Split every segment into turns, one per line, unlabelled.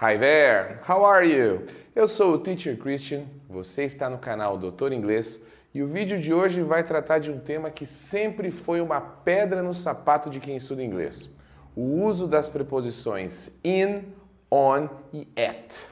Hi there, how are you? Eu sou o Teacher Christian, você está no canal Doutor Inglês e o vídeo de hoje vai tratar de um tema que sempre foi uma pedra no sapato de quem estuda inglês: o uso das preposições in, on e at.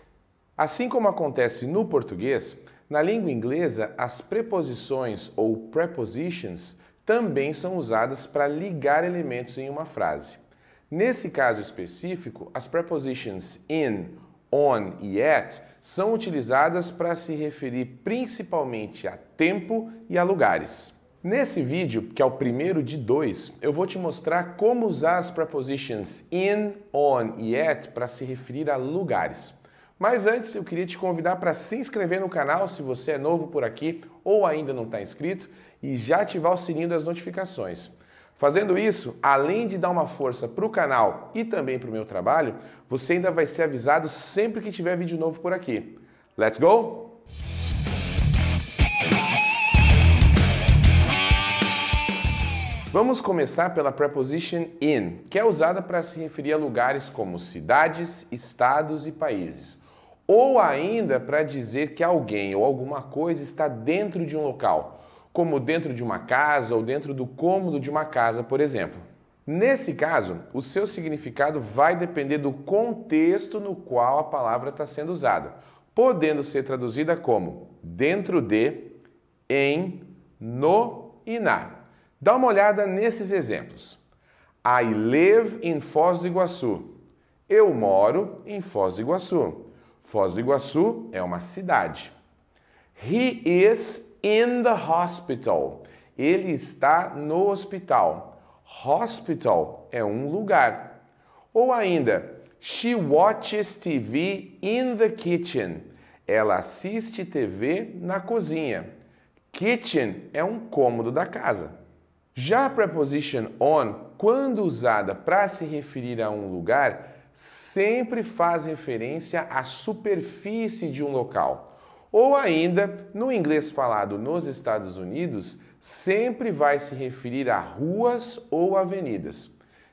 Assim como acontece no português, na língua inglesa as preposições ou prepositions também são usadas para ligar elementos em uma frase. Nesse caso específico, as prepositions in, on e at são utilizadas para se referir principalmente a tempo e a lugares. Nesse vídeo, que é o primeiro de dois, eu vou te mostrar como usar as prepositions in, on e at para se referir a lugares. Mas antes, eu queria te convidar para se inscrever no canal se você é novo por aqui ou ainda não está inscrito e já ativar o sininho das notificações. Fazendo isso, além de dar uma força para o canal e também para o meu trabalho, você ainda vai ser avisado sempre que tiver vídeo novo por aqui. Let's go? Vamos começar pela preposition in, que é usada para se referir a lugares como cidades, estados e países, ou ainda para dizer que alguém ou alguma coisa está dentro de um local como dentro de uma casa ou dentro do cômodo de uma casa, por exemplo. Nesse caso, o seu significado vai depender do contexto no qual a palavra está sendo usada, podendo ser traduzida como dentro de, em, no e na. Dá uma olhada nesses exemplos. I live in Foz do Iguaçu. Eu moro em Foz do Iguaçu. Foz do Iguaçu é uma cidade. He is in the hospital. Ele está no hospital. Hospital é um lugar. Ou ainda, she watches TV in the kitchen. Ela assiste TV na cozinha. Kitchen é um cômodo da casa. Já a preposition on, quando usada para se referir a um lugar, sempre faz referência à superfície de um local ou ainda, no inglês falado nos Estados Unidos, sempre vai se referir a ruas ou avenidas.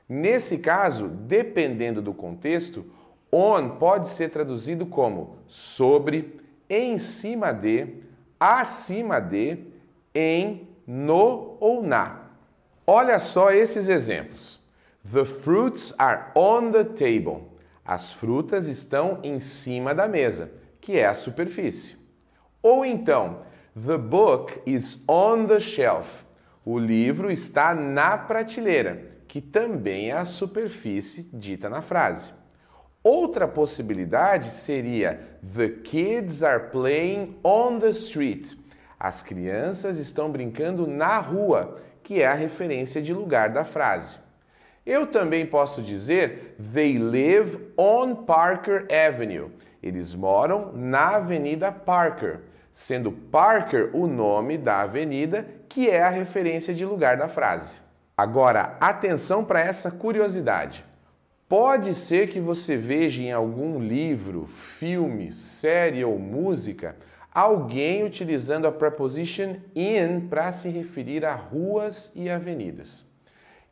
Nesse caso, dependendo do contexto, on pode ser traduzido como sobre, em cima de, acima de, em, no ou na. Olha só esses exemplos. The fruits are on the table. As frutas estão em cima da mesa, que é a superfície. Ou então, The book is on the shelf. O livro está na prateleira, que também é a superfície dita na frase. Outra possibilidade seria The kids are playing on the street. As crianças estão brincando na rua, que é a referência de lugar da frase. Eu também posso dizer They live on Parker Avenue. Eles moram na Avenida Parker sendo Parker o nome da avenida, que é a referência de lugar da frase. Agora, atenção para essa curiosidade. Pode ser que você veja em algum livro, filme, série ou música alguém utilizando a preposition in para se referir a ruas e avenidas.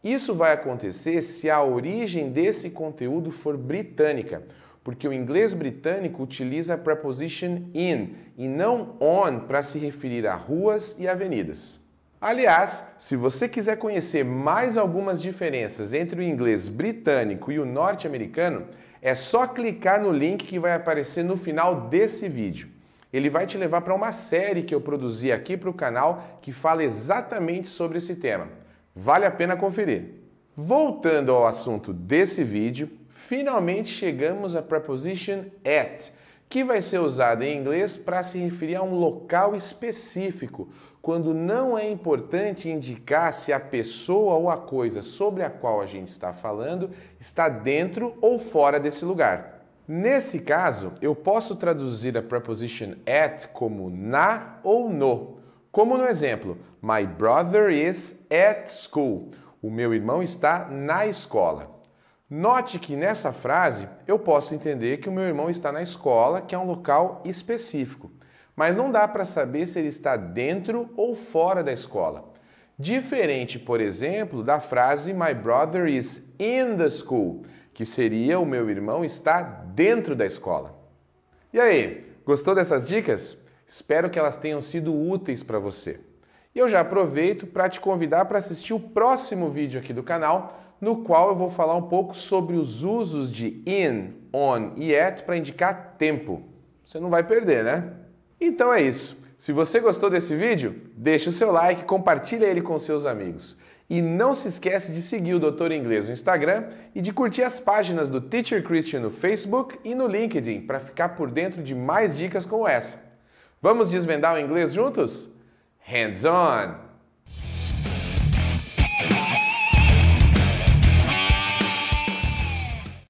Isso vai acontecer se a origem desse conteúdo for britânica, porque o inglês britânico utiliza a preposition in e não on para se referir a ruas e avenidas. Aliás, se você quiser conhecer mais algumas diferenças entre o inglês britânico e o norte-americano, é só clicar no link que vai aparecer no final desse vídeo. Ele vai te levar para uma série que eu produzi aqui para o canal que fala exatamente sobre esse tema. Vale a pena conferir. Voltando ao assunto desse vídeo, finalmente chegamos à preposition at, que vai ser usada em inglês para se referir a um local específico, quando não é importante indicar se a pessoa ou a coisa sobre a qual a gente está falando está dentro ou fora desse lugar. Nesse caso, eu posso traduzir a preposition at como na ou no. Como no exemplo, My brother is at school. O meu irmão está na escola. Note que nessa frase eu posso entender que o meu irmão está na escola, que é um local específico, mas não dá para saber se ele está dentro ou fora da escola. Diferente, por exemplo, da frase My brother is in the school, que seria o meu irmão está dentro da escola. E aí, gostou dessas dicas? Espero que elas tenham sido úteis para você. E eu já aproveito para te convidar para assistir o próximo vídeo aqui do canal, no qual eu vou falar um pouco sobre os usos de in, on e at para indicar tempo. Você não vai perder, né? Então é isso. Se você gostou desse vídeo, deixa o seu like, compartilha ele com seus amigos. E não se esquece de seguir o Doutor Inglês no Instagram e de curtir as páginas do Teacher Christian no Facebook e no LinkedIn para ficar por dentro de mais dicas como essa. Vamos desvendar o inglês juntos? Hands on!